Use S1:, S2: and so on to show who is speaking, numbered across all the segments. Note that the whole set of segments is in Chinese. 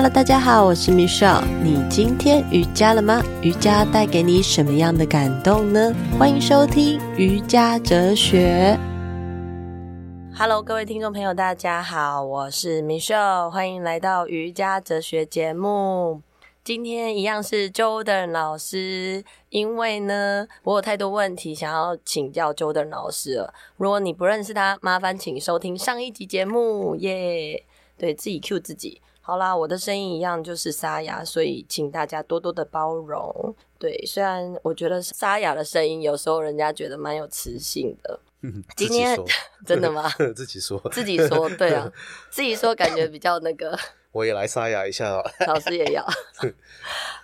S1: Hello，大家好，我是 Michelle。你今天瑜伽了吗？瑜伽带给你什么样的感动呢？欢迎收听瑜伽哲学。Hello，各位听众朋友，大家好，我是 Michelle，欢迎来到瑜伽哲学节目。今天一样是 Jordan 老师，因为呢，我有太多问题想要请教 Jordan 老师了。如果你不认识他，麻烦请收听上一集节目耶。对，自己 cue 自己。好啦，我的声音一样就是沙哑，所以请大家多多的包容。对，虽然我觉得沙哑的声音有时候人家觉得蛮有磁性的。今天 真的吗？
S2: 自己说，
S1: 自己说，对啊，自己说感觉比较那个。
S2: 我也来沙哑一下哦。
S1: 老师也要。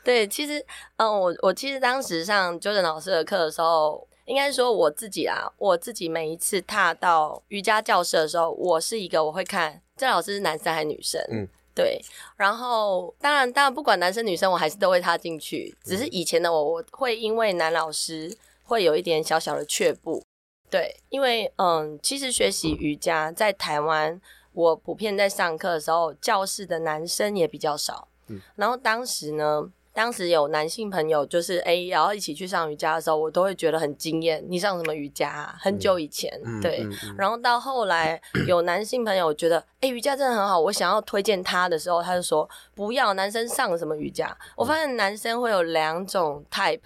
S1: 对，其实，嗯，我我其实当时上 Jordan 老师的课的时候，应该说我自己啊，我自己每一次踏到瑜伽教室的时候，我是一个我会看这老师是男生还是女生。嗯。对，然后当然，当然不管男生女生，我还是都会踏进去。只是以前的我，我会因为男老师会有一点小小的却步。对，因为嗯，其实学习瑜伽在台湾，我普遍在上课的时候，教室的男生也比较少。嗯，然后当时呢。当时有男性朋友，就是哎，然后一起去上瑜伽的时候，我都会觉得很惊艳。你上什么瑜伽啊？很久以前，嗯、对、嗯嗯。然后到后来有男性朋友觉得，哎，瑜伽真的很好，我想要推荐他的时候，他就说不要男生上什么瑜伽。我发现男生会有两种 type，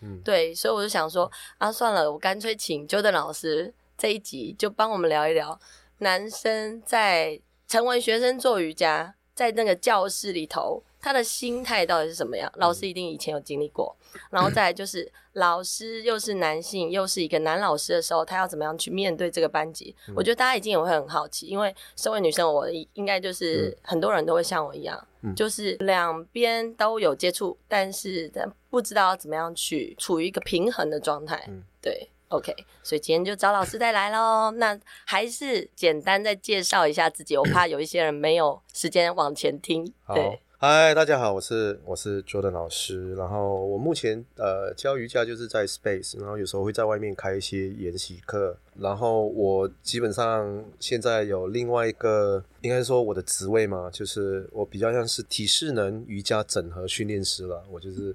S1: 嗯，对，所以我就想说啊，算了，我干脆请 Jordan 老师这一集就帮我们聊一聊男生在成为学生做瑜伽，在那个教室里头。他的心态到底是什么样？老师一定以前有经历过，然后再来就是老师又是男性，又是一个男老师的时候，他要怎么样去面对这个班级？我觉得大家一定也会很好奇，因为身为女生，我应该就是很多人都会像我一样，就是两边都有接触，但是不知道怎么样去处于一个平衡的状态。对，OK，所以今天就找老师再来喽。那还是简单再介绍一下自己，我怕有一些人没有时间往前听。对。
S2: 嗨，大家好，我是我是 Jordan 老师，然后我目前呃教瑜伽就是在 Space，然后有时候会在外面开一些研习课，然后我基本上现在有另外一个，应该说我的职位嘛，就是我比较像是体适能瑜伽整合训练师了，我就是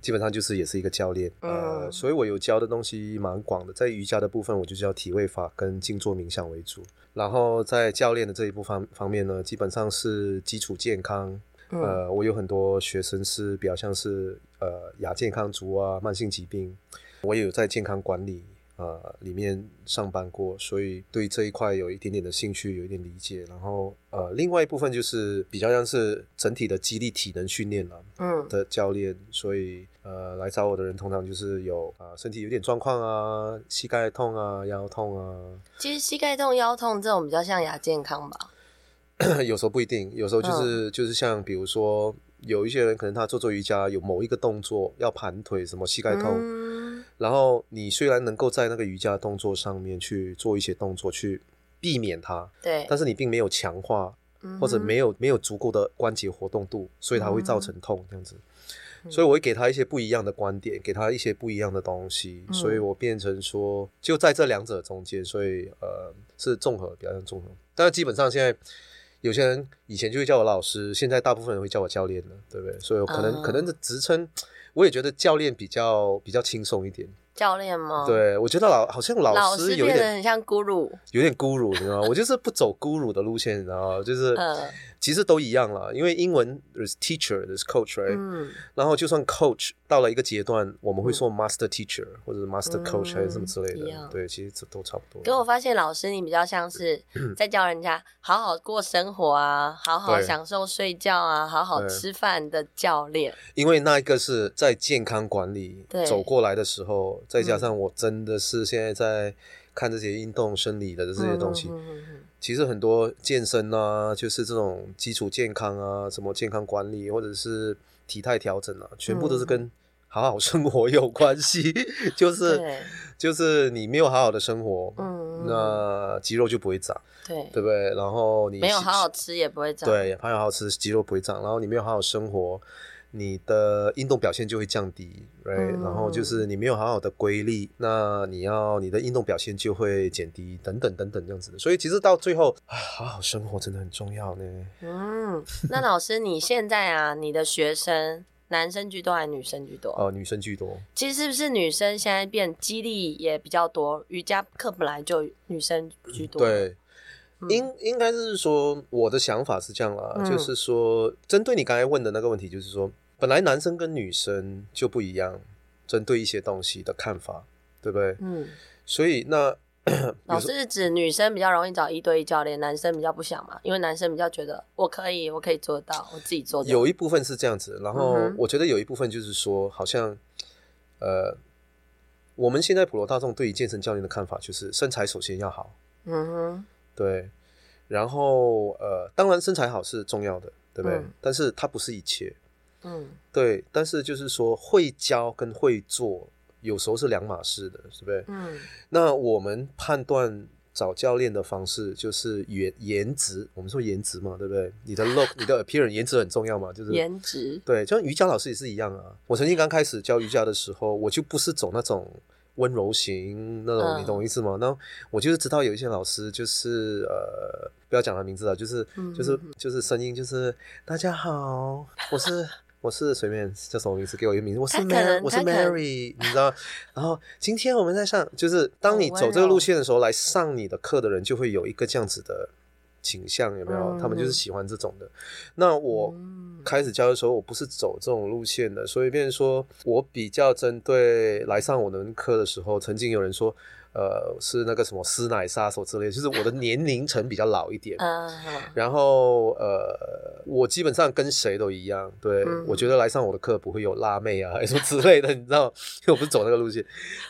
S2: 基本上就是也是一个教练，呃，所以我有教的东西蛮广的，在瑜伽的部分我就教体位法跟静坐冥想为主，然后在教练的这一部分方面呢，基本上是基础健康。呃，我有很多学生是比较像是呃亚健康族啊，慢性疾病，我也有在健康管理呃里面上班过，所以对这一块有一点点的兴趣，有一点理解。然后呃，另外一部分就是比较像是整体的肌力体能训练了，嗯，的教练，所以呃来找我的人通常就是有啊、呃、身体有点状况啊，膝盖痛啊，腰痛啊。
S1: 其实膝盖痛、腰痛这种比较像亚健康吧。
S2: 有时候不一定，有时候就是、嗯、就是像比如说，有一些人可能他做做瑜伽，有某一个动作要盘腿，什么膝盖痛、嗯，然后你虽然能够在那个瑜伽动作上面去做一些动作去避免它，
S1: 对，
S2: 但是你并没有强化，或者没有没有足够的关节活动度，所以它会造成痛这样子。所以我会给他一些不一样的观点，给他一些不一样的东西，所以我变成说就在这两者中间，所以呃是综合，比较像综合，但是基本上现在。有些人以前就会叫我老师，现在大部分人会叫我教练了，对不对？所以我可能、uh... 可能的职称，我也觉得教练比较比较轻松一点。
S1: 教练吗？
S2: 对，我觉得老好像老师有点
S1: 很像 Guru，
S2: 有点 Guru，你知道吗？我就是不走 Guru 的路线，你知道吗？就是。Uh... 其实都一样啦，因为英文 there's teacher there's coach，right？嗯，然后就算 coach 到了一个阶段，我们会说 master teacher、嗯、或者 master coach 还是什么之类的。对，其实这都差不多。
S1: 可我发现老师你比较像是 在教人家好好过生活啊，好好享受睡觉啊，好好吃饭的教练。
S2: 因为那一个是在健康管理走过来的时候，再加上我真的是现在在看这些运动生理的这些东西。其实很多健身啊，就是这种基础健康啊，什么健康管理或者是体态调整啊，全部都是跟好好生活有关系。嗯、就是就是你没有好好的生活，嗯，那肌肉就不会长，对对不对？然后你
S1: 没有好好吃也不会长，
S2: 对，没有好好吃肌肉不会长。然后你没有好好生活，你的运动表现就会降低，right？、嗯、然后就是你没有好好的规律，那你要你的运动表现就会减低，等等等等这样子的。所以其实到最后，啊，好好生活真的很重要呢。
S1: 嗯，那老师你现在啊，你的学生男生居多还是女生居多？
S2: 哦、呃，女生居多。
S1: 其实是不是女生现在变激励也比较多？瑜伽课本来就女生居多。
S2: 对。应应该是说，我的想法是这样啦，嗯、就是说，针对你刚才问的那个问题，就是说，本来男生跟女生就不一样，针对一些东西的看法，对不对？嗯。所以那
S1: 老师是指女生比较容易找一对一教练，男生比较不想嘛？因为男生比较觉得我可以，我可以做到，我自己做到。
S2: 有一部分是这样子，然后我觉得有一部分就是说，好像呃，我们现在普罗大众对于健身教练的看法，就是身材首先要好。嗯哼。对，然后呃，当然身材好是重要的，对不对？嗯、但是它不是一切，嗯，对。但是就是说，会教跟会做有时候是两码事的，是不是？嗯。那我们判断找教练的方式就是颜颜值，我们说颜值嘛，对不对？你的 look，你的 appearance，颜值很重要嘛，就是
S1: 颜值。
S2: 对，就像瑜伽老师也是一样啊。我曾经刚开始教瑜伽的时候，我就不是走那种。温柔型那种，你懂我意思吗？那、嗯、我就是知道有一些老师，就是呃，不要讲他名字了，就是、嗯、就是就是声音，就是大家好，我是我是随便叫什么名字，给我一个名字，我是 Mary，我是 Mary，你知道？然后今天我们在上，就是当你走这个路线的时候，来上你的课的人就会有一个这样子的倾向，有没有？嗯、他们就是喜欢这种的。那我。嗯开始教的时候，我不是走这种路线的，所以变成说我比较针对来上我的课的时候，曾经有人说，呃，是那个什么师奶杀手之类的，就是我的年龄层比较老一点。然后呃，我基本上跟谁都一样，对，我觉得来上我的课不会有辣妹啊，什么之类的，你知道，因为我不是走那个路线，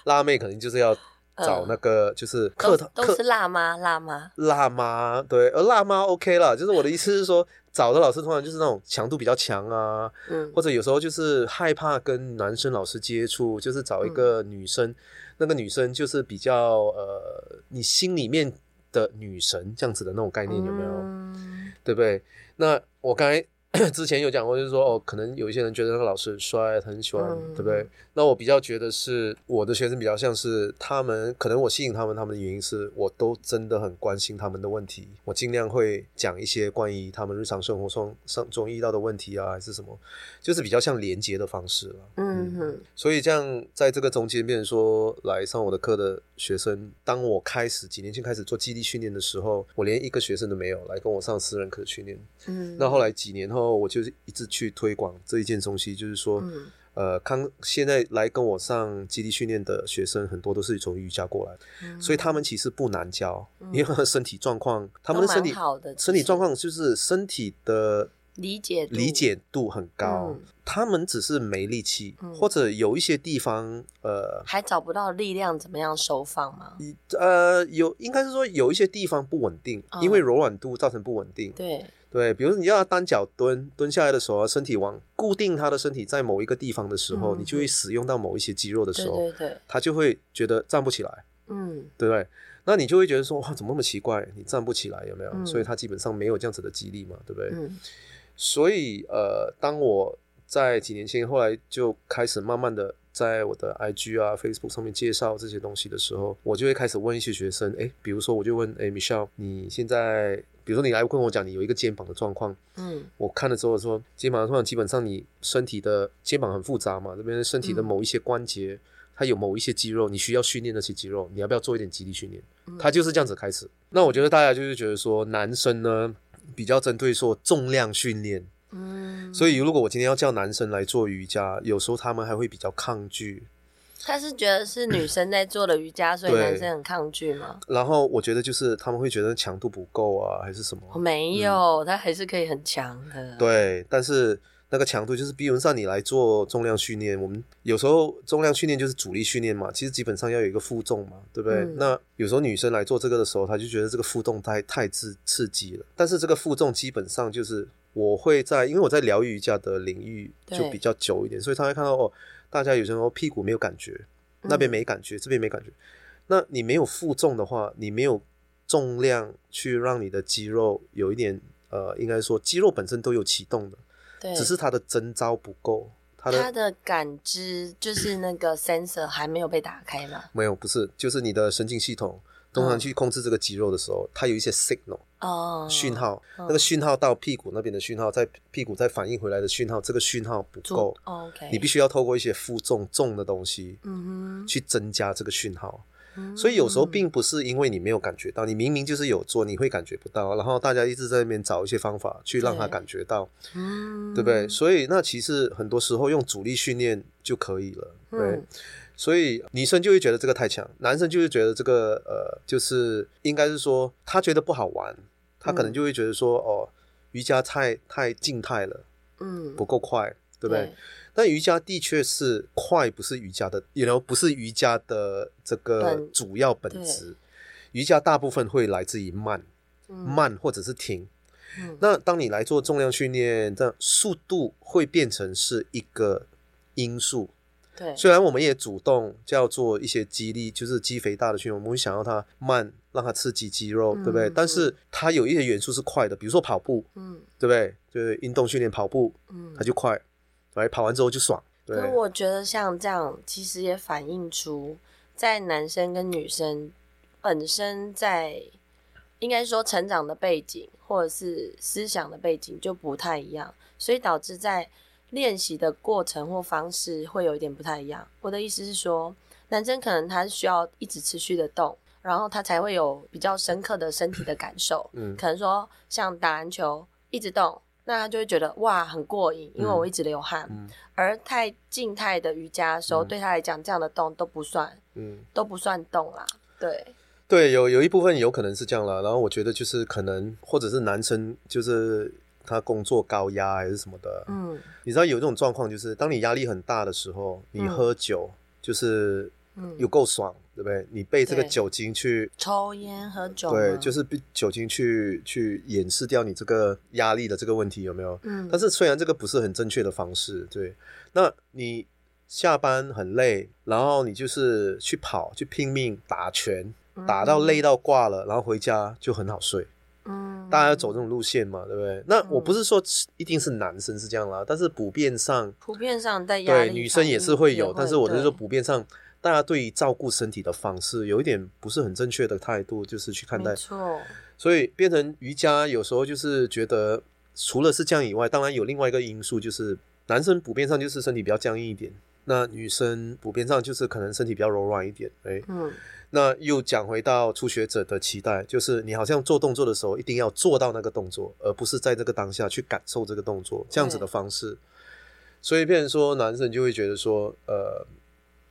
S2: 辣妹肯定就是要找那个就是课堂
S1: 都是辣妈，辣妈，
S2: 辣妈，对，而辣妈 OK 了，就是我的意思是说。找的老师通常就是那种强度比较强啊，嗯，或者有时候就是害怕跟男生老师接触，就是找一个女生，嗯、那个女生就是比较呃，你心里面的女神这样子的那种概念有没有？嗯、对不对？那我刚才。之前有讲过，就是说哦，可能有一些人觉得那个老师很帅，他很喜欢，嗯、对不对？那我比较觉得是我的学生比较像是他们，可能我吸引他们，他们的原因是我都真的很关心他们的问题，我尽量会讲一些关于他们日常生活中上中遇到的问题啊，还是什么，就是比较像连接的方式了。嗯哼。所以这样在这个中间，变成说来上我的课的学生，当我开始几年前开始做基地训练的时候，我连一个学生都没有来跟我上私人课训练。嗯。那后来几年后。然后我就是一直去推广这一件东西，就是说，嗯、呃，康现在来跟我上基地训练的学生很多都是从瑜伽过来，嗯、所以他们其实不难教，嗯、因为他身体状况，他们的身体好的身体状况就是身体的理解理解度很高，嗯、他们只是没力气，嗯、或者有一些地方呃
S1: 还找不到力量，怎么样收放吗？
S2: 呃，有应该是说有一些地方不稳定，嗯、因为柔软度造成不稳定，对。对，比如你要他单脚蹲，蹲下来的时候，身体往固定他的身体在某一个地方的时候，嗯、你就会使用到某一些肌肉的时候，对对对，他就会觉得站不起来，嗯，对不对？那你就会觉得说，哇，怎么那么奇怪？你站不起来，有没有？嗯、所以他基本上没有这样子的肌力嘛，对不对？嗯、所以呃，当我在几年前后来就开始慢慢的在我的 IG 啊、Facebook 上面介绍这些东西的时候，我就会开始问一些学生，哎，比如说我就问，哎，Michelle，你现在。比如说你来跟我讲，你有一个肩膀的状况，嗯，我看了之后说，肩膀的状况基本上你身体的肩膀很复杂嘛，这边身体的某一些关节，嗯、它有某一些肌肉，你需要训练那些肌肉，你要不要做一点肌力训练？嗯、它就是这样子开始。那我觉得大家就是觉得说，男生呢比较针对说重量训练，嗯，所以如果我今天要叫男生来做瑜伽，有时候他们还会比较抗拒。
S1: 他是觉得是女 生在做的瑜伽，所以男生很抗拒吗？
S2: 然后我觉得就是他们会觉得强度不够啊，还是什么？
S1: 没有，他还是可以很强的。
S2: 对，但是那个强度就是，比如上你来做重量训练，我们有时候重量训练就是阻力训练嘛，其实基本上要有一个负重嘛，对不对？嗯、那有时候女生来做这个的时候，她就觉得这个负重太太刺刺激了。但是这个负重基本上就是我会在，因为我在疗愈瑜伽的领域就比较久一点，所以他会看到哦。大家有时候屁股没有感觉，那边没感觉，嗯、这边没感觉。那你没有负重的话，你没有重量去让你的肌肉有一点呃，应该说肌肉本身都有启动的，
S1: 对，
S2: 只是它的征招不够，它的
S1: 它的感知就是那个 sensor 还没有被打开吗？
S2: 没有，不是，就是你的神经系统。通常去控制这个肌肉的时候，它有一些 signal 哦。讯号，那个讯号到屁股那边的讯号，在屁股再反应回来的讯号，这个讯号不够
S1: ，OK，
S2: 你必须要透过一些负重重的东西，嗯哼，去增加这个讯号。所以有时候并不是因为你没有感觉到，你明明就是有做，你会感觉不到，然后大家一直在那边找一些方法去让他感觉到，嗯，对不对？所以那其实很多时候用阻力训练就可以了，对。所以女生就会觉得这个太强，男生就会觉得这个呃，就是应该是说他觉得不好玩，他可能就会觉得说、嗯、哦，瑜伽太太静态了，嗯，不够快，对不对？对，但瑜伽的确是快，不是瑜伽的，也 you know, 不是瑜伽的这个主要本质。瑜伽大部分会来自于慢，嗯、慢或者是停。嗯、那当你来做重量训练，这样速度会变成是一个因素。
S1: 对，
S2: 虽然我们也主动叫做一些激励，就是肌肥大的训练，我们会想要它慢，让它刺激肌肉，嗯、对不对？但是它有一些元素是快的，比如说跑步，嗯，对不对？就是运动训练跑步，嗯，它就快，来跑完之后就爽。
S1: 对，我觉得像这样，其实也反映出在男生跟女生本身在应该说成长的背景或者是思想的背景就不太一样，所以导致在。练习的过程或方式会有一点不太一样。我的意思是说，男生可能他需要一直持续的动，然后他才会有比较深刻的身体的感受。嗯，可能说像打篮球一直动，那他就会觉得哇很过瘾，因为我一直流汗。嗯，而太静态的瑜伽的时候，对他来讲这样的动都不算，嗯，都不算动啦。对，
S2: 对，有有一部分有可能是这样啦。然后我觉得就是可能或者是男生就是。他工作高压还是什么的，嗯，你知道有这种状况，就是当你压力很大的时候，你喝酒就是，嗯，有够爽，对不对？你被这个酒精去
S1: 抽烟喝酒，
S2: 对，就是被酒精去去掩饰掉你这个压力的这个问题，有没有？嗯，但是虽然这个不是很正确的方式，对，那你下班很累，然后你就是去跑，去拼命打拳，打到累到挂了，然后回家就很好睡。嗯，大家要走这种路线嘛，对不对？那我不是说一定是男生是这样啦，但是普遍上，
S1: 普遍上在压力，
S2: 对女生也是会有，但是我就是说普遍上，大家对于照顾身体的方式有一点不是很正确的态度，就是去看待，没错。所以变成瑜伽有时候就是觉得，除了是这样以外，当然有另外一个因素，就是男生普遍上就是身体比较僵硬一点，那女生普遍上就是可能身体比较柔软一点，哎，嗯。那又讲回到初学者的期待，就是你好像做动作的时候，一定要做到那个动作，而不是在这个当下去感受这个动作，这样子的方式。所以，变成说男生就会觉得说，呃，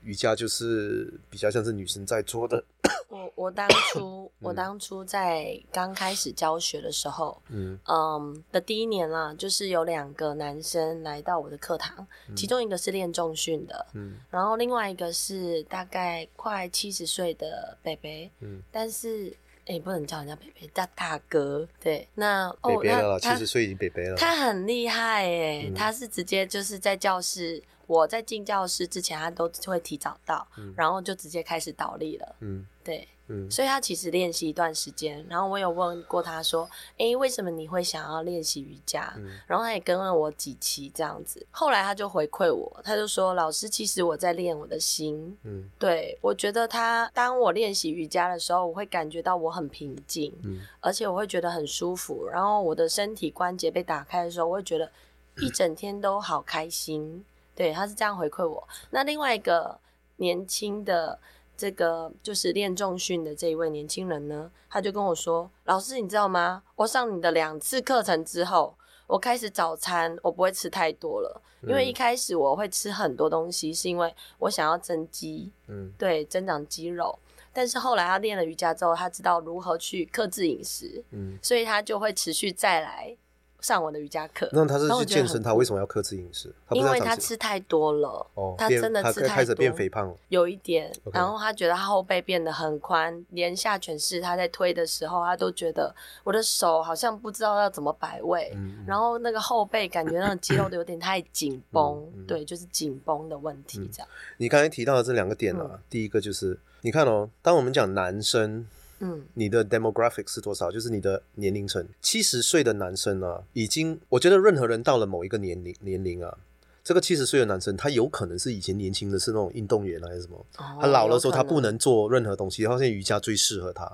S2: 瑜伽就是比较像是女生在做的。
S1: 我我当初 我当初在刚开始教学的时候，嗯。嗯的第一年啦，就是有两个男生来到我的课堂，嗯、其中一个是练重训的，嗯，然后另外一个是大概快七十岁的北北，嗯，但是哎、欸，不能叫人家北北，叫大哥，对，那
S2: 北北了，七十岁已经北北了，
S1: 他很厉害哎，嗯、他是直接就是在教室。我在进教室之前，他都会提早到，嗯、然后就直接开始倒立了。嗯，对，嗯，所以他其实练习一段时间。然后我有问过他说：“诶，为什么你会想要练习瑜伽？”嗯、然后他也跟了我几期这样子。后来他就回馈我，他就说：“老师，其实我在练我的心。”嗯，对，我觉得他当我练习瑜伽的时候，我会感觉到我很平静，嗯，而且我会觉得很舒服。然后我的身体关节被打开的时候，我会觉得一整天都好开心。对，他是这样回馈我。那另外一个年轻的这个就是练重训的这一位年轻人呢，他就跟我说：“老师，你知道吗？我上你的两次课程之后，我开始早餐我不会吃太多了，因为一开始我会吃很多东西，是因为我想要增肌，嗯，对，增长肌肉。但是后来他练了瑜伽之后，他知道如何去克制饮食，嗯，所以他就会持续再来。”上我的瑜伽课，
S2: 那他是去健身，他为什么要克制饮食？
S1: 因为他吃太多了，哦，他真的吃太多，
S2: 开始变肥胖了，
S1: 有一点。然后他觉得他后背变得很宽，连下犬式他在推的时候，他都觉得我的手好像不知道要怎么摆位，然后那个后背感觉那个肌肉都有点太紧绷，对，就是紧绷的问题这样。
S2: 你刚才提到的这两个点啊，第一个就是你看哦，当我们讲男生。嗯，你的 demographic 是多少？就是你的年龄层。七十岁的男生啊，已经，我觉得任何人到了某一个年龄年龄啊，这个七十岁的男生，他有可能是以前年轻的是那种运动员还是什么，哦、他老了时候他不能做任何东西，然后现在瑜伽最适合他，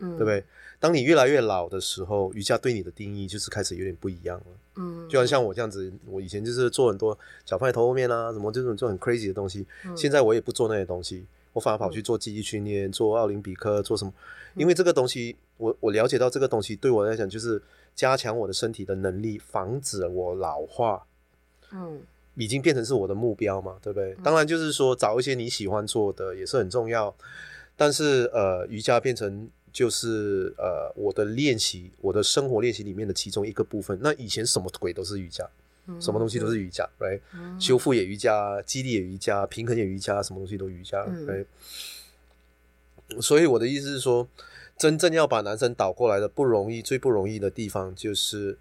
S2: 嗯，对不对？当你越来越老的时候，瑜伽对你的定义就是开始有点不一样了。嗯，就像像我这样子，我以前就是做很多脚放在头后面啊，什么这种做很 crazy 的东西，嗯、现在我也不做那些东西。我反而跑去做记忆训练，做奥林匹克，做什么？因为这个东西，我我了解到这个东西对我来讲就是加强我的身体的能力，防止我老化。嗯，已经变成是我的目标嘛，对不对？当然就是说找一些你喜欢做的也是很重要，但是呃，瑜伽变成就是呃我的练习，我的生活练习里面的其中一个部分。那以前什么鬼都是瑜伽。什么东西都是瑜伽，right？修复也瑜伽，肌力也瑜伽，平衡也瑜伽，什么东西都瑜伽，right？所以我的意思是说，真正要把男生倒过来的不容易，最不容易的地方就是，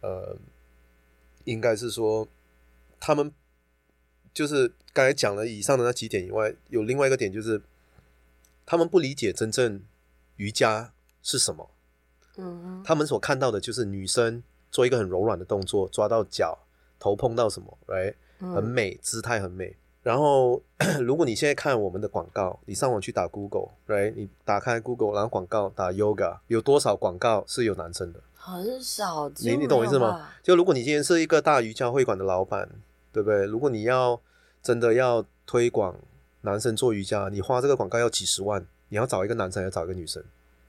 S2: 呃，应该是说，他们就是刚才讲了以上的那几点以外，有另外一个点就是，他们不理解真正瑜伽是什么。嗯，他们所看到的就是女生。做一个很柔软的动作，抓到脚，头碰到什么，right？很美，姿态很美。然后，如果你现在看我们的广告，你上网去打 Google，right？你打开 Google，然后广告打 Yoga，有多少广告是有男生的？
S1: 很少。
S2: 你你懂我意思吗？就如果你今天是一个大瑜伽会馆的老板，对不对？如果你要真的要推广男生做瑜伽，你花这个广告要几十万，你要找一个男生，还要找一个女生？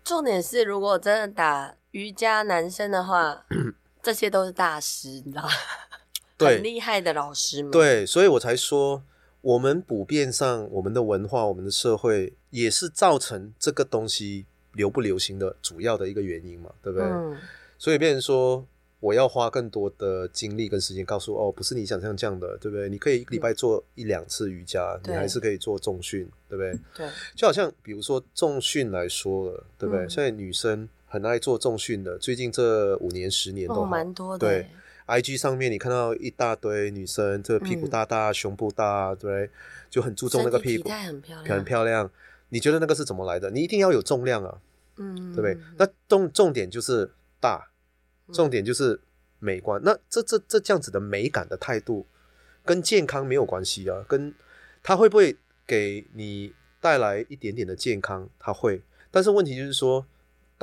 S1: 重点是，如果真的打瑜伽男生的话。这些都是大师，你知道很厉害的老师们。
S2: 对，所以我才说，我们普遍上，我们的文化，我们的社会，也是造成这个东西流不流行的主要的一个原因嘛，对不对？嗯。所以变成说，我要花更多的精力跟时间，告诉哦，不是你想象这样的，对不对？你可以一个礼拜做一两次瑜伽，嗯，你还是可以做重训，对不对？对。就好像比如说重训来说了，对不对？嗯，现在女生。很爱做重训的，最近这五年、十年都蛮、哦、多的。对，IG 上面你看到一大堆女生，这个屁股大大、嗯、胸部大，对，就很注重那个屁股，很漂亮，很漂亮。你觉得那个是怎么来的？你一定要有重量啊，嗯，对不对？那重重点就是大，重点就是美观。嗯、那这这这这样子的美感的态度，跟健康没有关系啊，跟它会不会给你带来一点点的健康？它会，但是问题就是说。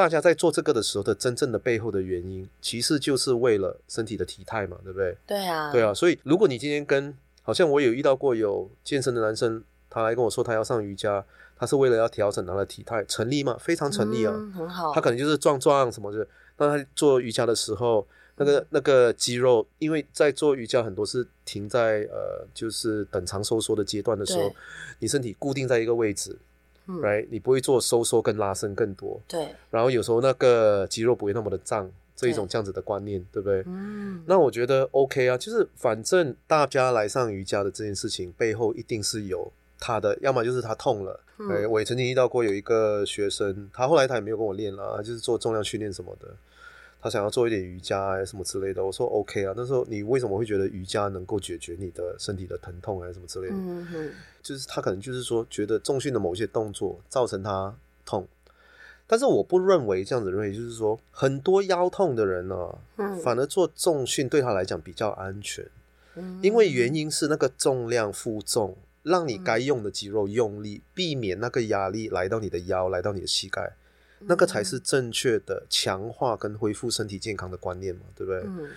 S2: 大家在做这个的时候的真正的背后的原因，其实就是为了身体的体态嘛，对不对？
S1: 对啊，
S2: 对啊。所以如果你今天跟，好像我有遇到过有健身的男生，他来跟我说他要上瑜伽，他是为了要调整他的体态，成立吗？非常成立啊，
S1: 嗯、很好。
S2: 他可能就是壮壮什么的。那他做瑜伽的时候，那个那个肌肉，因为在做瑜伽很多是停在呃，就是等长收缩的阶段的时候，你身体固定在一个位置。Right，你不会做收缩跟拉伸更多，
S1: 对。
S2: 然后有时候那个肌肉不会那么的胀，这一种这样子的观念，对，对不对？嗯。那我觉得 OK 啊，就是反正大家来上瑜伽的这件事情背后一定是有他的，要么就是他痛了。嗯。哎，我也曾经遇到过有一个学生，他后来他也没有跟我练了，他就是做重量训练什么的。他想要做一点瑜伽啊什么之类的，我说 OK 啊。那时候你为什么会觉得瑜伽能够解决你的身体的疼痛啊什么之类的？嗯哼，就是他可能就是说觉得重训的某些动作造成他痛，但是我不认为这样子认为，就是说很多腰痛的人呢、啊，嗯，反而做重训对他来讲比较安全，嗯，因为原因是那个重量负重让你该用的肌肉用力，避免那个压力来到你的腰，来到你的膝盖。那个才是正确的强化跟恢复身体健康的观念嘛，对不对？嗯。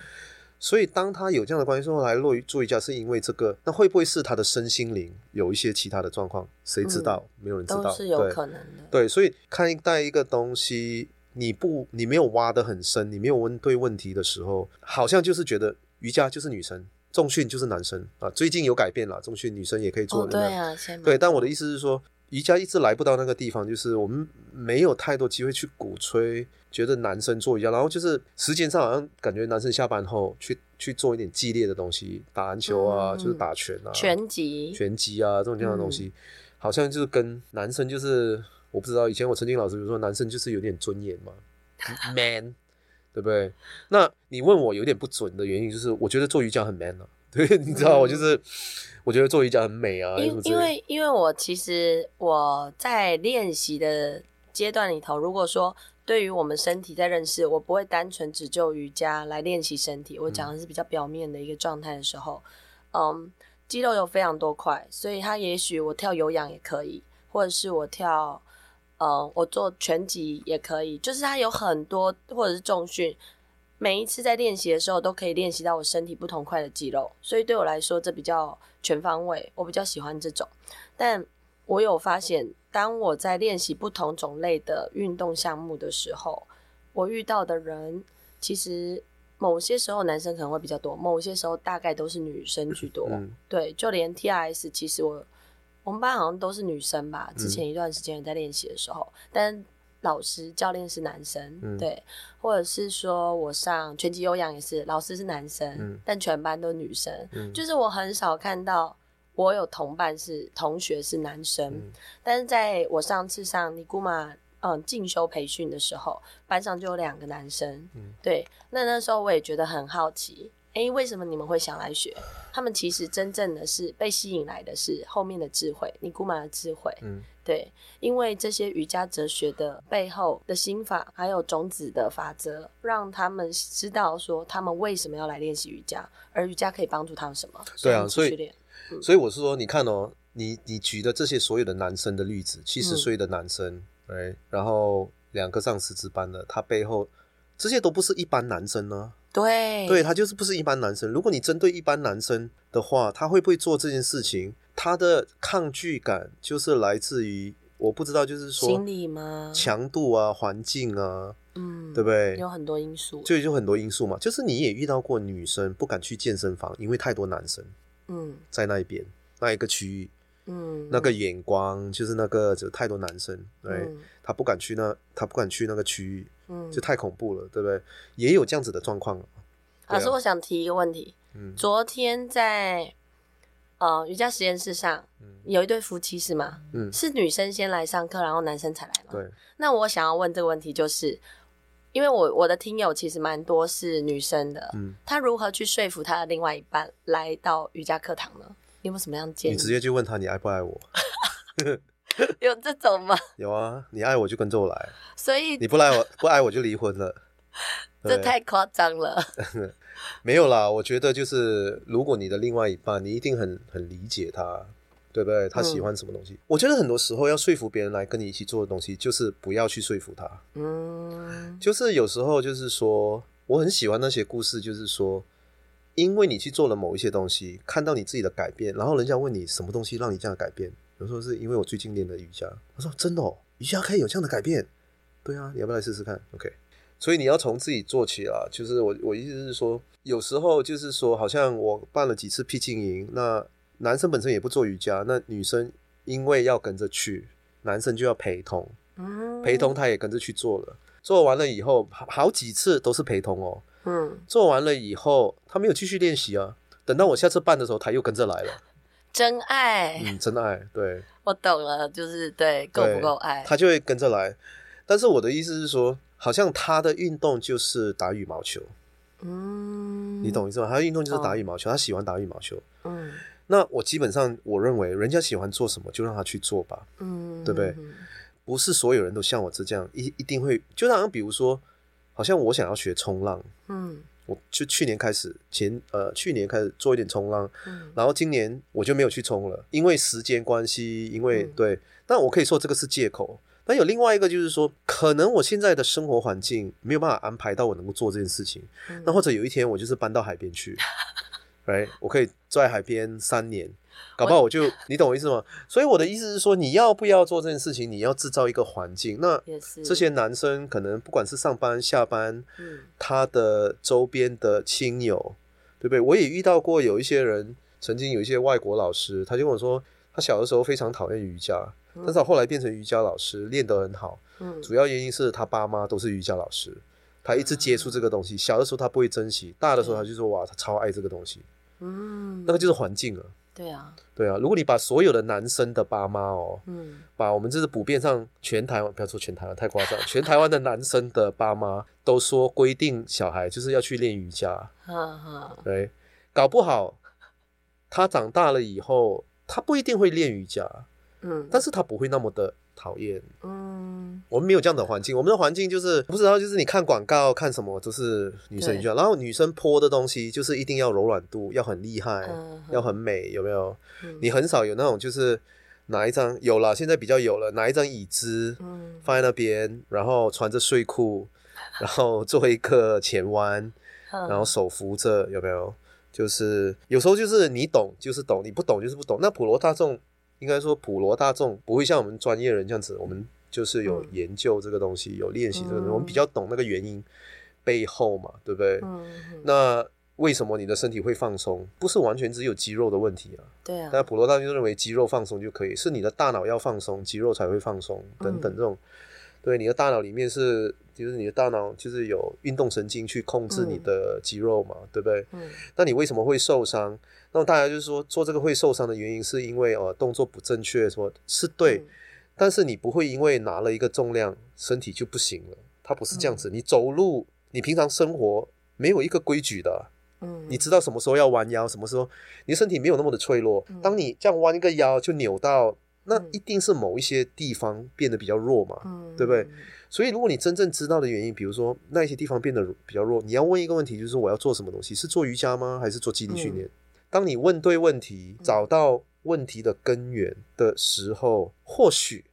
S2: 所以当他有这样的观念说来落瑜伽，是因为这个，那会不会是他的身心灵有一些其他的状况？谁知道？嗯，没有人知道。
S1: 是有可能的。
S2: 对，对，所以看待一个东西，你不，你没有挖得很深，你没有问对问题的时候，好像就是觉得瑜伽就是女生，重训就是男生啊。最近有改变了，重训女生也可以做。哦，对啊，对。但我的意思是说。瑜伽一直来不到那个地方，就是我们没有太多机会去鼓吹，觉得男生做瑜伽，然后就是时间上好像感觉男生下班后去去做一点激烈的东西，打篮球啊，嗯、就是打拳啊，
S1: 拳击、
S2: 拳击啊这种这样的东西、嗯，好像就是跟男生就是我不知道，以前我曾经老师比如说男生就是有点尊严嘛，man，对不对？那你问我有点不准的原因，就是我觉得做瑜伽很 man 啊，对，你知道我就是。嗯我觉得做瑜伽很美啊，
S1: 因因为因为我其实我在练习的阶段里头，如果说对于我们身体在认识，我不会单纯只就瑜伽来练习身体，我讲的是比较表面的一个状态的时候，嗯，肌肉有非常多块，所以它也许我跳有氧也可以，或者是我跳，呃，我做拳击也可以，就是它有很多或者是重训。每一次在练习的时候，都可以练习到我身体不同块的肌肉，所以对我来说，这比较全方位，我比较喜欢这种。但我有发现，当我在练习不同种类的运动项目的时候，我遇到的人，其实某些时候男生可能会比较多，某些时候大概都是女生居多。嗯、对，就连 TRS，其实我我们班好像都是女生吧。之前一段时间在练习的时候，嗯、但。老师、教练是男生，嗯、对，或者是说我上拳击、有氧也是，老师是男生，嗯、但全班都女生，嗯、就是我很少看到我有同伴是同学是男生，嗯、但是在我上次上尼姑玛嗯进修培训的时候，班上就有两个男生，嗯、对，那那时候我也觉得很好奇。哎、欸，为什么你们会想来学？他们其实真正的是被吸引来的是后面的智慧，尼古玛的智慧。嗯，对，因为这些瑜伽哲学的背后的心法，还有种子的法则，让他们知道说他们为什么要来练习瑜伽，而瑜伽可以帮助他们什么。
S2: 对啊，所以，嗯、所以我是说，你看哦，你你举的这些所有的男生的例子，七十岁的男生，哎、嗯，然后两个上师资班的，他背后这些都不是一般男生呢、啊。
S1: 对，
S2: 对他就是不是一般男生。如果你针对一般男生的话，他会不会做这件事情？他的抗拒感就是来自于我不知道，就是说
S1: 心理吗？
S2: 强度啊，环境啊，嗯，对不对？
S1: 有很多因素，
S2: 就有很多因素嘛。就是你也遇到过女生不敢去健身房，因为太多男生，嗯，在那一边那一个区域，嗯，那个眼光就是那个就太多男生，对，嗯，他不敢去那，他不敢去那个区域。嗯，就太恐怖了，对不对？也有这样子的状况。
S1: 老师，我想提一个问题。嗯，昨天在呃瑜伽实验室上，有一对夫妻是吗？嗯，是女生先来上课，然后男生才来吗？
S2: 对。
S1: 那我想要问这个问题，就是因为我我的听友其实蛮多是女生的，嗯，他如何去说服他的另外一半来到瑜伽课堂呢？你有没有什么样的建议？
S2: 你直接就问他，你爱不爱我？
S1: 有这种吗？
S2: 有啊，你爱我就跟着我来，
S1: 所以
S2: 你不来我 不爱我就离婚了，
S1: 这太夸张了。
S2: 没有啦，我觉得就是如果你的另外一半，你一定很很理解他，对不对？他喜欢什么东西？嗯、我觉得很多时候要说服别人来跟你一起做的东西，就是不要去说服他。嗯，就是有时候就是说，我很喜欢那些故事，就是说，因为你去做了某一些东西，看到你自己的改变，然后人家问你什么东西让你这样改变。有时候是因为我最近练了瑜伽，他说真的哦，瑜伽可以有这样的改变，对啊，你要不要来试试看？OK，所以你要从自己做起啊。就是我我意思是说，有时候就是说，好像我办了几次僻静营，那男生本身也不做瑜伽，那女生因为要跟着去，男生就要陪同，嗯，陪同他也跟着去做了，做完了以后，好好几次都是陪同哦，嗯，做完了以后，他没有继续练习啊，等到我下次办的时候，他又跟着来了。
S1: 真爱，
S2: 嗯，真爱，对，
S1: 我懂了，就是对，够不够爱，
S2: 他就会跟着来。但是我的意思是说，好像他的运动就是打羽毛球，嗯，你懂意思吗？他的运动就是打羽毛球，哦、他喜欢打羽毛球，嗯。那我基本上我认为，人家喜欢做什么就让他去做吧，嗯，对不对？不是所有人都像我这样，一一定会，就好像比如说，好像我想要学冲浪，嗯。我就去年开始前呃去年开始做一点冲浪，嗯、然后今年我就没有去冲了，因为时间关系，因为、嗯、对，但我可以说这个是借口。但有另外一个就是说，可能我现在的生活环境没有办法安排到我能够做这件事情，嗯、那或者有一天我就是搬到海边去，来，我可以坐在海边三年。搞不好我就，我你懂我意思吗？所以我的意思是说，你要不要做这件事情，你要制造一个环境。那这些男生可能不管是上班下班，嗯，他的周边的亲友，对不对？我也遇到过有一些人，曾经有一些外国老师，他就跟我说，他小的时候非常讨厌瑜伽，但是他后来变成瑜伽老师，练得很好。嗯，主要原因是他爸妈都是瑜伽老师，他一直接触这个东西。小的时候他不会珍惜，大的时候他就说哇，他超爱这个东西。嗯，那个就是环境了。
S1: 对啊，
S2: 对啊，如果你把所有的男生的爸妈哦，嗯，把我们这是普遍上全台湾，不要说全台湾太夸张，全台湾的男生的爸妈都说规定小孩就是要去练瑜伽，哈哈，对，搞不好他长大了以后，他不一定会练瑜伽，嗯，但是他不会那么的讨厌。嗯，我们没有这样的环境，我们的环境就是不知道，就是你看广告看什么都是女生需要，然后女生泼的东西就是一定要柔软度要很厉害，嗯、要很美，有没有？嗯、你很少有那种就是拿一张有了，现在比较有了，拿一张椅子放在那边，然后穿着睡裤，然后做一个前弯，然后手扶着，有没有？就是有时候就是你懂就是懂，你不懂就是不懂。那普罗大众应该说普罗大众不会像我们专业人这样子，我们就是有研究这个东西，有练习这个东西，我们比较懂那个原因背后嘛，对不对？那为什么你的身体会放松？不是完全只有肌肉的问题啊。对啊。但普罗大众认为肌肉放松就可以，是你的大脑要放松，肌肉才会放松等等这种。对，你的大脑里面是，就是你的大脑就是有运动神经去控制你的肌肉嘛，嗯、对不对？嗯。那你为什么会受伤？那么大家就是说做这个会受伤的原因是因为呃动作不正确，说是对，嗯、但是你不会因为拿了一个重量身体就不行了，它不是这样子。嗯、你走路，你平常生活没有一个规矩的，嗯，你知道什么时候要弯腰，什么时候你的身体没有那么的脆弱。嗯、当你这样弯一个腰就扭到。那一定是某一些地方变得比较弱嘛，嗯、对不对？所以如果你真正知道的原因，比如说那一些地方变得比较弱，你要问一个问题，就是我要做什么东西？是做瑜伽吗？还是做肌力训练？嗯、当你问对问题，找到问题的根源的时候，或许。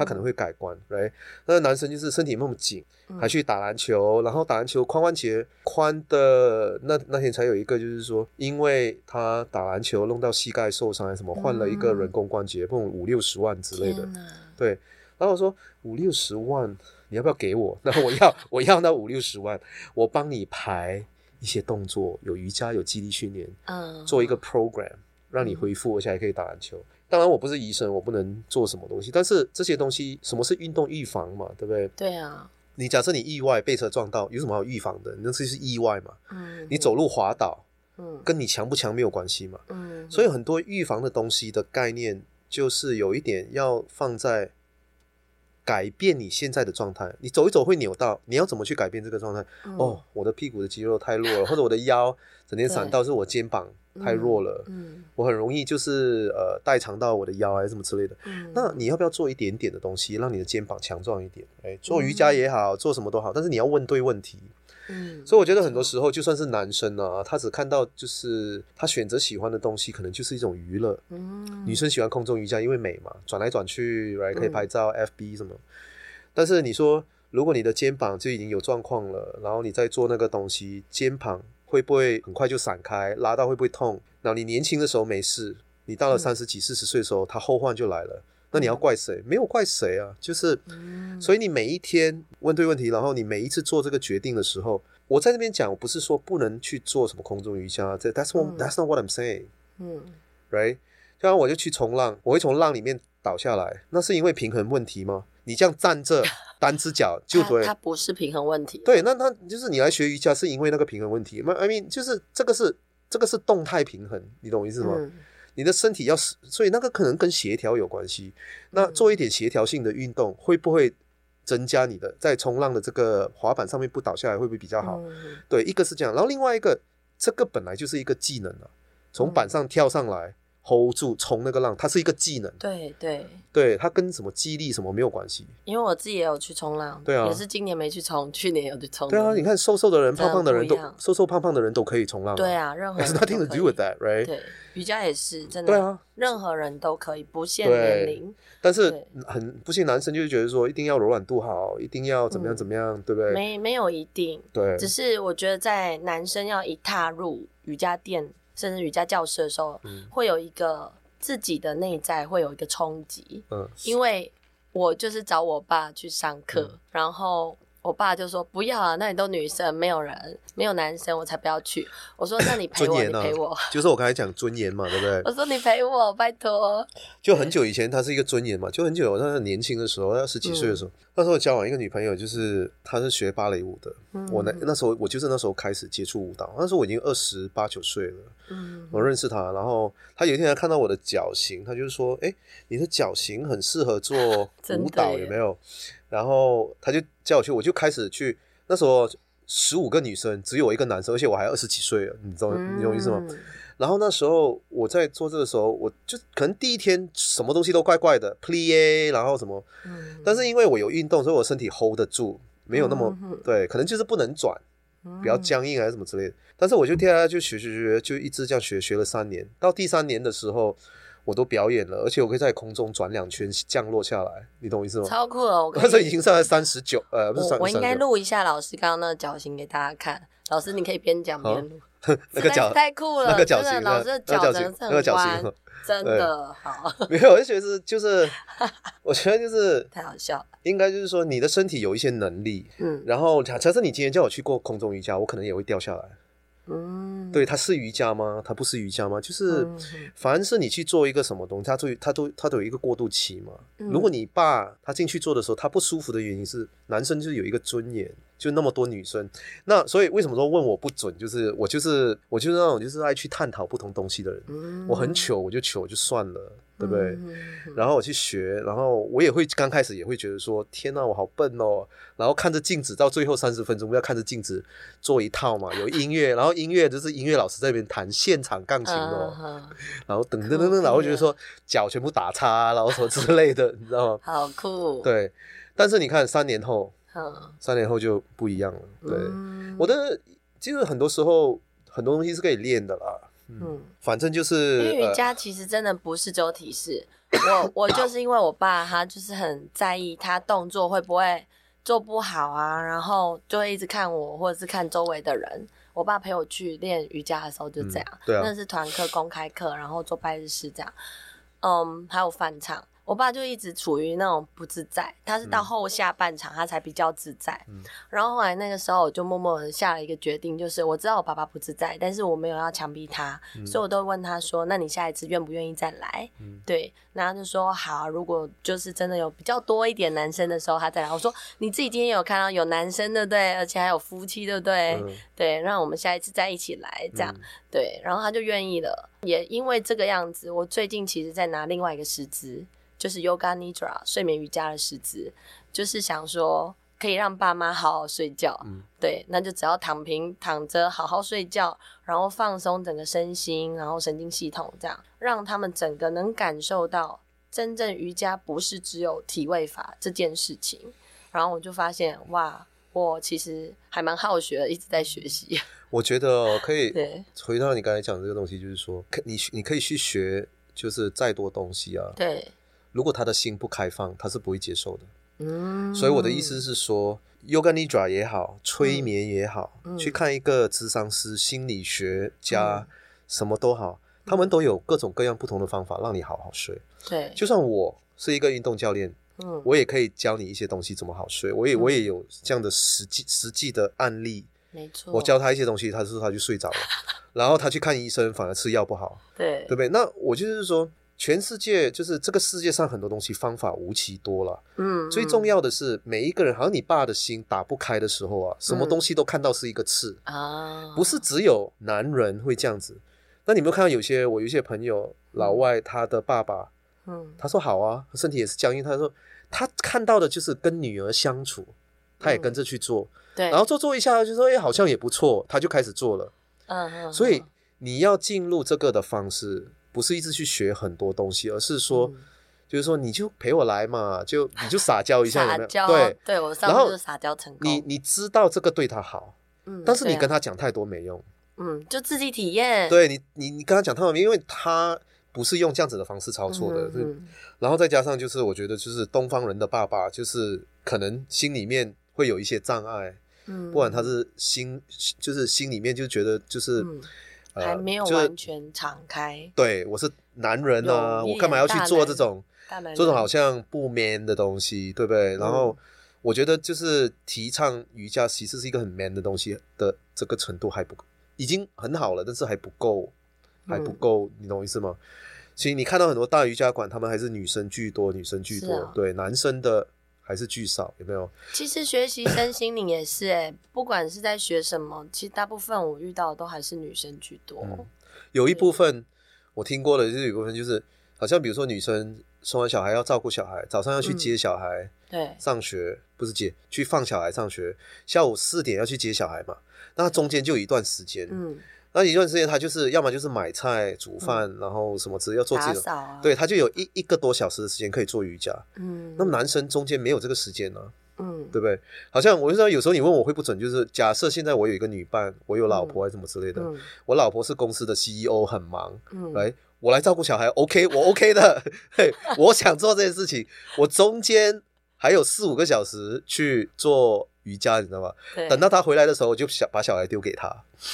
S2: 他可能会改观，来、right?，那个男生就是身体那么紧，还去打篮球，然后打篮球髋关节宽的那那天才有一个，就是说，因为他打篮球弄到膝盖受伤还是什么，换了一个人工关节，不五六十万之类的，哪对。然后我说五六十万，你要不要给我？那我要 我要那五六十万，我帮你排一些动作，有瑜伽，有肌力训练，嗯，做一个 program 让你恢复，而且还可以打篮球。当然我不是医生，我不能做什么东西。但是这些东西，什么是运动预防嘛？对不对？对啊。你假设你意外被车撞到，有什么好预防的？那这是意外嘛？嗯。你走路滑倒，嗯，跟你强不强没有关系嘛？嗯。所以很多预防的东西的概念，就是有一点要放在改变你现在的状态。你走一走会扭到，你要怎么去改变这个状态？嗯、哦，我的屁股的肌肉太弱了，或者我的腰整天闪到，是我肩膀。太弱了，嗯，我很容易就是呃代偿到我的腰还是什么之类的。嗯，那你要不要做一点点的东西，让你的肩膀强壮一点？哎，做瑜伽也好，做什么都好，但是你要问对问题。嗯，所以我觉得很多时候就算是男生啊，他只看到就是他选择喜欢的东西，可能就是一种娱乐。嗯，女生喜欢空中瑜伽，因为美嘛，转来转去来可以拍照，FB 什么。但是你说，如果你的肩膀就已经有状况了，然后你再做那个东西，肩膀。会不会很快就散开？拉到会不会痛？然后你年轻的时候没事，你到了三十几、四十岁的时候，他后患就来了。那你要怪谁？没有怪谁啊，就是，所以你每一天问对问题，然后你每一次做这个决定的时候，我在那边讲，我不是说不能去做什么空中瑜伽，这 that's what that's not what I'm saying。嗯，right？就像我就去冲浪，我会从浪里面倒下来，那是因为平衡问题吗？你这样站着，单只脚就对，它
S1: 不是平衡问题。
S2: 对，那那就是你来学瑜伽是因为那个平衡问题。那 I mean 就是这个是这个是动态平衡，你懂我意思吗？嗯、你的身体要是，所以那个可能跟协调有关系。那做一点协调性的运动，会不会增加你的在冲浪的这个滑板上面不倒下来，会不会比较好？嗯、对，一个是这样，然后另外一个，这个本来就是一个技能啊，从板上跳上来。Hold 住冲那个浪，它是一个技能。对对对，它跟什么肌力什么没有关系。
S1: 因为我自己也有去冲浪，对啊，也是今年没去冲，去年有去冲。
S2: 对啊，你看瘦瘦的人、胖胖的人都瘦瘦胖胖的人都可以冲浪。
S1: 对啊，任何人。
S2: It's nothing to do with that, right？
S1: 对，瑜伽也是真的。对啊，任何人都可以，不限年龄。
S2: 但是很不幸，男生就是觉得说一定要柔软度好，一定要怎么样怎么样，对不对？
S1: 没没有一定，对，只是我觉得在男生要一踏入瑜伽垫，甚至瑜伽教室的时候，会有一个。自己的内在会有一个冲击，嗯，因为我就是找我爸去上课，嗯、然后。我爸就说不要啊，那里都女生，没有人，没有男生，我才不要去。我说那你陪我，啊、你陪我，
S2: 就是我刚才讲尊严嘛，对不对？
S1: 我说你陪我，拜托。
S2: 就很久以前，他是一个尊严嘛，就很久，他年轻的时候，他十几岁的时候，嗯、那时候我交往一个女朋友，就是她是学芭蕾舞的。嗯、我那那时候我就是那时候开始接触舞蹈，那时候我已经二十八九岁了。嗯，我认识她，然后她有一天还看到我的脚型，她就是说：“哎，你的脚型很适合做 舞蹈，有没有？”然后他就叫我去，我就开始去。那时候十五个女生，只有我一个男生，而且我还二十几岁了，你知道你懂我意思吗？然后那时候我在做这个时候，我就可能第一天什么东西都怪怪的，plie，然后什么，但是因为我有运动，所以我身体 hold 得住，没有那么对，可能就是不能转，比较僵硬还是什么之类的。但是我就跳下来就学学学，就一直这样学，学了三年。到第三年的时候，我都表演了，而且我可以在空中转两圈降落下来，你懂我意思吗？
S1: 超酷哦！
S2: 那时候已经上了三十九，呃，不是三。
S1: 我应该录一下老师刚刚那个脚型给大家看。老师，你可以边讲边录。
S2: 那个脚
S1: 太酷了，
S2: 那个脚型，
S1: 老师的脚真的很弯，真的好。
S2: 没有，而且是就是，我觉得就是
S1: 太好笑了。
S2: 应该就是说，你的身体有一些能力，嗯，然后假设你今天叫我去过空中瑜伽，我可能也会掉下来。嗯，对，它是瑜伽吗？它不是瑜伽吗？就是，凡是你去做一个什么东西，它都它都它都有一个过渡期嘛。如果你爸他进去做的时候，他不舒服的原因是，男生就是有一个尊严。就那么多女生，那所以为什么说问我不准？就是我就是我就是那种就是爱去探讨不同东西的人。嗯、我很糗，我就糗就算了，对不对？嗯、然后我去学，然后我也会刚开始也会觉得说，天哪，我好笨哦。然后看着镜子，到最后三十分钟不要看着镜子做一套嘛，有音乐，然后音乐就是音乐老师在那边弹现场钢琴哦，嗯、然后噔噔噔噔，然后觉得说脚全部打叉，然后什么之类的，你知道吗？
S1: 好酷。
S2: 对，但是你看三年后。三年后就不一样了。对，嗯、我的其实很多时候很多东西是可以练的啦。嗯，反正就是
S1: 因为瑜伽其实真的不是只有体式。呃、我 我就是因为我爸他就是很在意他动作会不会做不好啊，然后就会一直看我或者是看周围的人。我爸陪我去练瑜伽的时候就这样，嗯、对啊，那是团课、公开课，然后做拜日式这样。嗯，还有返场。我爸就一直处于那种不自在，他是到后下半场他才比较自在。嗯、然后后来那个时候我就默默的下了一个决定，就是我知道我爸爸不自在，但是我没有要强逼他，嗯、所以我都问他说：“那你下一次愿不愿意再来？”嗯、对，然后就说：“好，如果就是真的有比较多一点男生的时候，他再来。”我说：“你自己今天有看到有男生对不对？而且还有夫妻对不对？嗯、对，让我们下一次再一起来这样。嗯”对，然后他就愿意了。也因为这个样子，我最近其实在拿另外一个师资。就是 Yoga Nidra 睡眠瑜伽的师资，就是想说可以让爸妈好好睡觉，嗯、对，那就只要躺平躺着好好睡觉，然后放松整个身心，然后神经系统，这样让他们整个能感受到真正瑜伽不是只有体位法这件事情。然后我就发现，哇，我其实还蛮好学的，一直在学习。
S2: 我觉得可以回到你刚才讲的这个东西，就是说，你你可以去学，就是再多东西啊，
S1: 对。
S2: 如果他的心不开放，他是不会接受的。嗯，所以我的意思是说，Yoga Nidra 也好，催眠也好，嗯、去看一个咨商师、心理学家，嗯、什么都好，他们都有各种各样不同的方法让你好好睡。
S1: 对，
S2: 就算我是一个运动教练，嗯，我也可以教你一些东西怎么好睡。我也我也有这样的实际实际的案例。
S1: 没错，
S2: 我教他一些东西，他说他就睡着了，然后他去看医生，反而吃药不好。
S1: 对，
S2: 对不对？那我就是说。全世界就是这个世界上很多东西方法无奇多了，嗯，最重要的是每一个人，好像你爸的心打不开的时候啊，什么东西都看到是一个刺。啊，不是只有男人会这样子。那你有没有看到有些我有一些朋友老外，他的爸爸，嗯，他说好啊，身体也是僵硬，他说他看到的就是跟女儿相处，他也跟着去做，对，然后做做一下就说哎好像也不错，他就开始做了，嗯嗯，所以你要进入这个的方式。不是一直去学很多东西，而是说，嗯、就是说，你就陪我来嘛，就你就撒娇一下，有没有？对，
S1: 对我上次就撒娇成功。
S2: 你你知道这个对他好，嗯，但是你跟他讲太多没用，
S1: 嗯，就自己体验。
S2: 对你，你你跟他讲太多，因为他不是用这样子的方式操作的，嗯嗯，然后再加上就是，我觉得就是东方人的爸爸，就是可能心里面会有一些障碍，嗯，不管他是心，就是心里面就觉得就是。嗯
S1: 还没有完全敞开。
S2: 对，我是男人啊，我干嘛要去做这种这种好像不 man 的东西，对不对？然后我觉得就是提倡瑜伽其实是一个很 man 的东西的这个程度还不够，已经很好了，但是还不够，还不够，你懂我意思吗？其实你看到很多大瑜伽馆，他们还是女生居多，女生居多，对，男生的。还是巨少，有没有？
S1: 其实学习身心灵也是哎，不管是在学什么，其实大部分我遇到的都还是女生居多。
S2: 嗯、有一部分我听过的，就是有一部分就是好像比如说女生生完小孩要照顾小孩，早上要去接小孩，
S1: 嗯、对，
S2: 上学不是接，去放小孩上学，下午四点要去接小孩嘛，那中间就有一段时间，嗯，那一段时间他就是要么就是买菜、煮饭，嗯、然后什么只要做自己的，啊、对，他就有一一个多小时的时间可以做瑜伽，嗯，那么男生中间没有这个时间呢、啊。嗯，对不对？好像我就说，有时候你问我会不准，就是假设现在我有一个女伴，我有老婆还是什么之类的，嗯。嗯、我老婆是公司的 CEO，很忙，嗯，来我来照顾小孩，OK，我 OK 的，嘿，我想做这件事情，我中间还有四五个小时去做瑜伽，你知道吗？等到他回来的时候，我就想把小孩丢给他，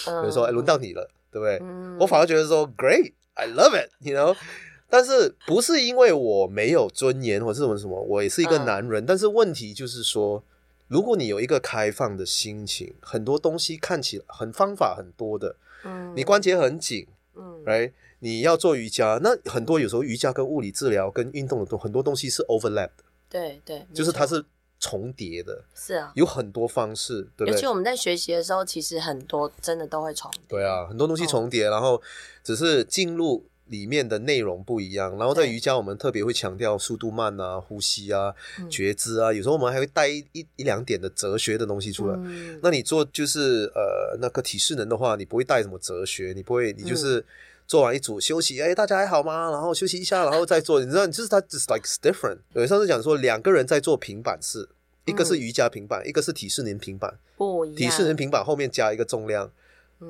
S2: 嗯、比如说，哎，轮到你了，对不对？嗯、我反而觉得说，Great，I love it，you know。但是不是因为我没有尊严或者什么什么，我也是一个男人。嗯、但是问题就是说，如果你有一个开放的心情，很多东西看起来很方法很多的，嗯，你关节很紧，嗯，来，你要做瑜伽，那很多有时候瑜伽跟物理治疗跟运动的东很多东西是 overlap 的，
S1: 对对，
S2: 就是它是重叠的，
S1: 是啊，
S2: 有很多方式，对不对？
S1: 尤其我们在学习的时候，其实很多真的都会重叠，
S2: 对啊，很多东西重叠，哦、然后只是进入。里面的内容不一样，然后在瑜伽我们特别会强调速度慢啊、呼吸啊、嗯、觉知啊，有时候我们还会带一一,一两点的哲学的东西出来。嗯、那你做就是呃那个体适能的话，你不会带什么哲学，你不会，你就是做完一组休息，哎、嗯，大家还好吗？然后休息一下，然后再做，你知道，就是它 just like different。有上次讲说两个人在做平板式，一个是瑜伽平板，嗯、一个是体适能平板，不一样。体适能平板后面加一个重量。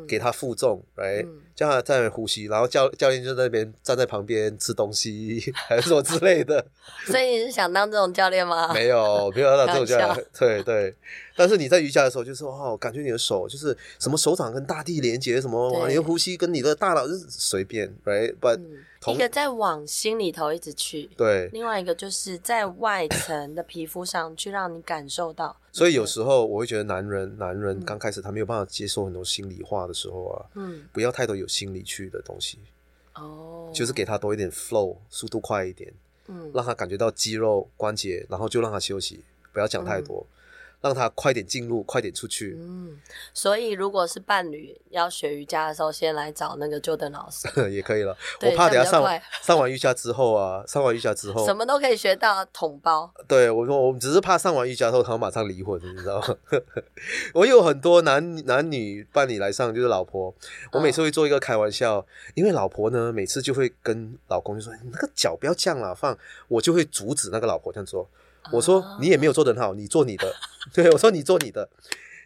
S2: 给它负重，来叫他在那边呼吸，然后教教练就在那边站在旁边吃东西，还是什么之类的。
S1: 所以你是想当这种教练吗？
S2: 没有，没有当这种教练。对对。但是你在瑜伽的时候，就是哦，感觉你的手就是什么手掌跟大地连接，什么你的呼吸跟你的大脑是随便，right？But
S1: 一个在往心里头一直去，
S2: 对；
S1: 另外一个就是在外层的皮肤上去让你感受到。
S2: 所以有时候我会觉得，男人男人刚开始他没有办法接受很多心里话的时候啊，嗯，不要太多有心里去的东西，哦，就是给他多一点 flow，速度快一点，嗯，让他感觉到肌肉关节，然后就让他休息，不要讲太多。嗯让他快点进入，快点出去。嗯，
S1: 所以如果是伴侣要学瑜伽的时候，先来找那个 Jordan 老师
S2: 也可以了。我怕等下上 上完瑜伽之后啊，上完瑜伽之后
S1: 什么都可以学到同胞。
S2: 对，我说我们只是怕上完瑜伽之后他们马上离婚，你知道吗？我有很多男男女伴侣来上，就是老婆，我每次会做一个开玩笑，哦、因为老婆呢每次就会跟老公就说：“你那个脚不要这样了，放。”我就会阻止那个老婆这样做。我说你也没有做得很好，你做你的。对，我说你做你的，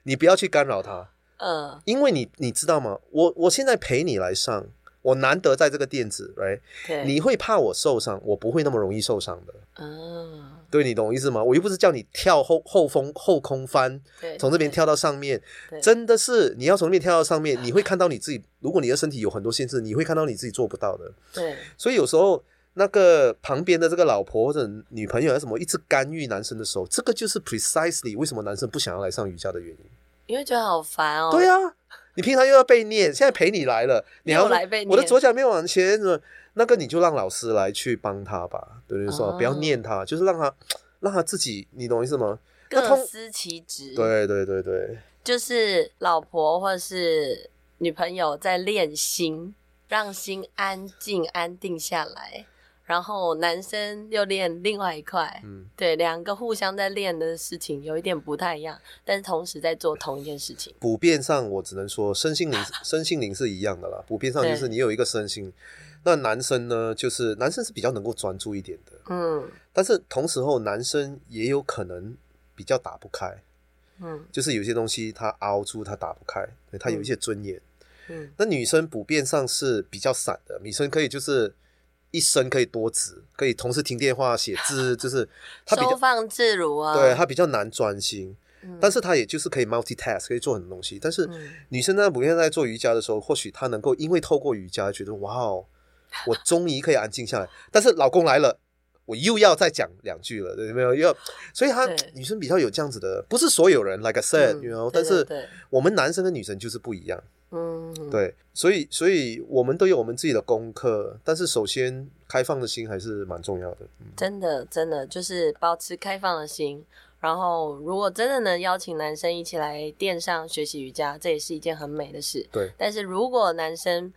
S2: 你不要去干扰他。嗯，因为你你知道吗？我我现在陪你来上，我难得在这个垫子，right？对，你会怕我受伤，我不会那么容易受伤的。嗯，对，你懂我意思吗？我又不是叫你跳后后风后空翻，对，从这边跳到上面，真的是你要从那边跳到上面，你会看到你自己。如果你的身体有很多限制，你会看到你自己做不到的。对，所以有时候。那个旁边的这个老婆或者女朋友还是什么，一直干预男生的时候，这个就是 precisely 为什么男生不想要来上瑜伽的原因。
S1: 因为觉得好烦哦。
S2: 对啊，你平常又要被念，现在陪你来了，你要来被念。我的左脚没有往前，那个你就让老师来去帮他吧。对，就是说不要念他，就是让他让他自己，你懂意思吗？
S1: 各司其职。
S2: 对对对对，
S1: 就是老婆或者是女朋友在练心，让心安静安定下来。然后男生又练另外一块，嗯，对，两个互相在练的事情有一点不太一样，但是同时在做同一件事情。
S2: 普遍上，我只能说身心灵，身心灵是一样的啦。普遍上就是你有一个身心，那男生呢，就是男生是比较能够专注一点的，嗯，但是同时候男生也有可能比较打不开，嗯，就是有些东西他凹住，他打不开，他有一些尊严，嗯，那女生普遍上是比较散的，女生可以就是。一生可以多职，可以同时听电话、写字，就是他比较收
S1: 放自如啊。
S2: 对，他比较难专心，嗯、但是他也就是可以 multitask，可以做很多东西。但是女生呢，普遍在做瑜伽的时候，或许她能够因为透过瑜伽，觉得哇哦，我终于可以安静下来。但是老公来了，我又要再讲两句了，对没有？又所以她对女生比较有这样子的，不是所有人，like I said，you know，但是我们男生跟女生就是不一样。嗯，对，所以，所以我们都有我们自己的功课，但是首先，开放的心还是蛮重要的。嗯、
S1: 真的，真的就是保持开放的心。然后，如果真的能邀请男生一起来垫上学习瑜伽，这也是一件很美的事。
S2: 对。
S1: 但是如果男生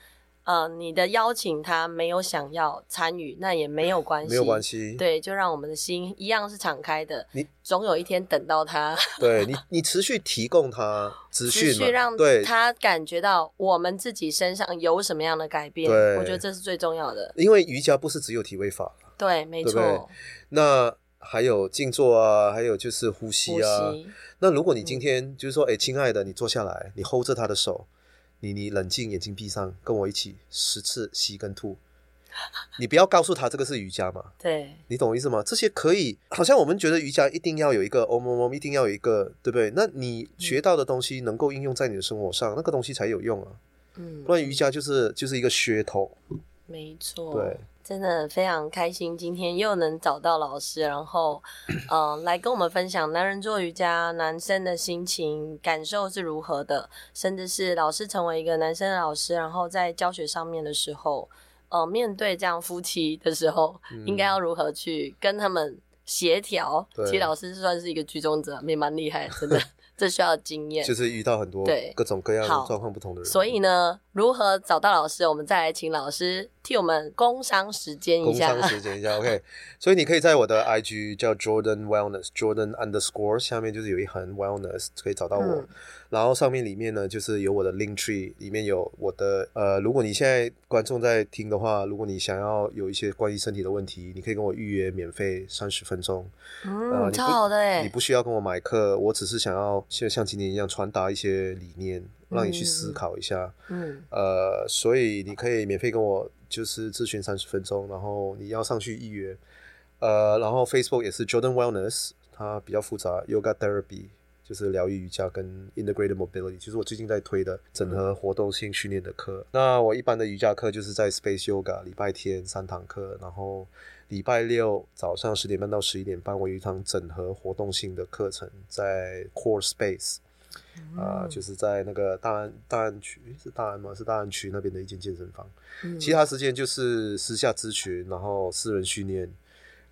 S1: 呃，你的邀请他没有想要参与，那也没有关系，
S2: 没有关系。
S1: 对，就让我们的心一样是敞开的。你总有一天等到他，
S2: 对你，你持续提供他资讯，
S1: 持续让他感觉到我们自己身上有什么样的改变。对，我觉得这是最重要的。
S2: 因为瑜伽不是只有体位法，
S1: 对，没错。
S2: 那还有静坐啊，还有就是呼吸啊。吸。那如果你今天就是说，哎、嗯，亲爱的，你坐下来，你 hold 着他的手。你你冷静，眼睛闭上，跟我一起十次吸跟吐。你不要告诉他这个是瑜伽嘛？
S1: 对，
S2: 你懂我意思吗？这些可以，好像我们觉得瑜伽一定要有一个 om om om，一定要有一个，对不对？那你学到的东西能够应用在你的生活上，嗯、那个东西才有用啊。嗯，不然瑜伽就是就是一个噱头。
S1: 没错。
S2: 对。
S1: 真的非常开心，今天又能找到老师，然后，嗯、呃，来跟我们分享男人做瑜伽，男生的心情感受是如何的，甚至是老师成为一个男生的老师，然后在教学上面的时候，呃，面对这样夫妻的时候，嗯、应该要如何去跟他们协调？其实老师算是一个居中者，也蛮厉害，真的。这需要经验，
S2: 就是遇到很多对各种各样状况不同的人。
S1: 所以呢，如何找到老师？我们再来请老师替我们工商时间一下。
S2: 工商时间一下，OK。所以你可以在我的 IG 叫 Jordan Wellness，Jordan Underscore 下面就是有一横 Wellness 可以找到我。嗯然后上面里面呢，就是有我的 link tree，里面有我的呃，如果你现在观众在听的话，如果你想要有一些关于身体的问题，你可以跟我预约免费三十分钟。
S1: 嗯，呃、超好的诶，
S2: 你不需要跟我买课，我只是想要像像今天一样传达一些理念，让你去思考一下。嗯，呃，所以你可以免费跟我就是咨询三十分钟，然后你要上去预约。呃，然后 Facebook 也是 Jordan Wellness，它比较复杂，Yoga Therapy。就是疗愈瑜伽跟 Integrated Mobility，就是我最近在推的整合活动性训练的课。那我一般的瑜伽课就是在 Space Yoga，礼拜天三堂课，然后礼拜六早上十点半到十一点半，我有一堂整合活动性的课程在 Core Space，啊、就是在那个大安大安区是大安吗？是大安区那边的一间健身房。嗯、其他时间就是私下咨询，然后私人训练。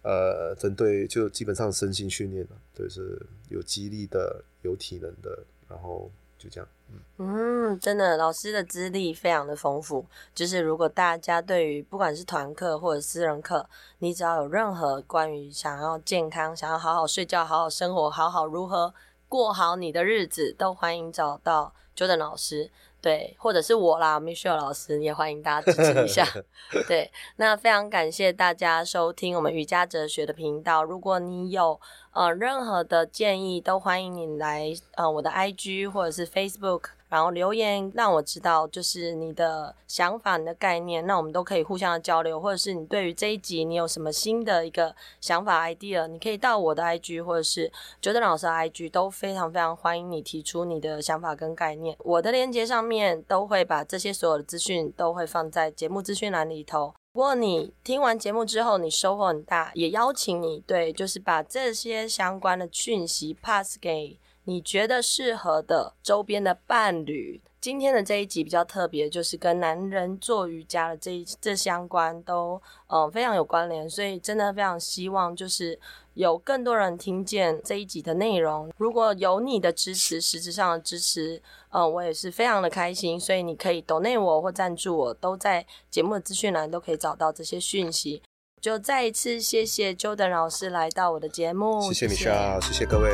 S2: 呃，针对就基本上身心训练了，就是有肌力的，有体能的，然后就这样。嗯，
S1: 嗯，真的，老师的资历非常的丰富。就是如果大家对于不管是团课或者私人课，你只要有任何关于想要健康、想要好好睡觉、好好生活、好好如何过好你的日子，都欢迎找到 Jordan 老师。对，或者是我啦，Michelle 老师也欢迎大家支持一下。对，那非常感谢大家收听我们瑜伽哲学的频道。如果你有呃任何的建议，都欢迎你来呃我的 IG 或者是 Facebook。然后留言让我知道，就是你的想法、你的概念，那我们都可以互相的交流，或者是你对于这一集你有什么新的一个想法、idea，你可以到我的 IG 或者是 Jordan 老师的 IG，都非常非常欢迎你提出你的想法跟概念。我的链接上面都会把这些所有的资讯都会放在节目资讯栏里头。如果你听完节目之后你收获很大，也邀请你对，就是把这些相关的讯息 pass 给。你觉得适合的周边的伴侣，今天的这一集比较特别，就是跟男人做瑜伽的这一这相关都嗯、呃、非常有关联，所以真的非常希望就是有更多人听见这一集的内容。如果有你的支持，实质上的支持，嗯、呃，我也是非常的开心。所以你可以抖内我或赞助我，都在节目的资讯栏都可以找到这些讯息。就再一次谢谢 Jordan 老师来到我的节目，
S2: 谢谢 Michelle，谢谢各位，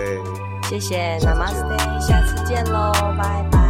S1: 谢谢 Namaste，下次见喽，拜拜。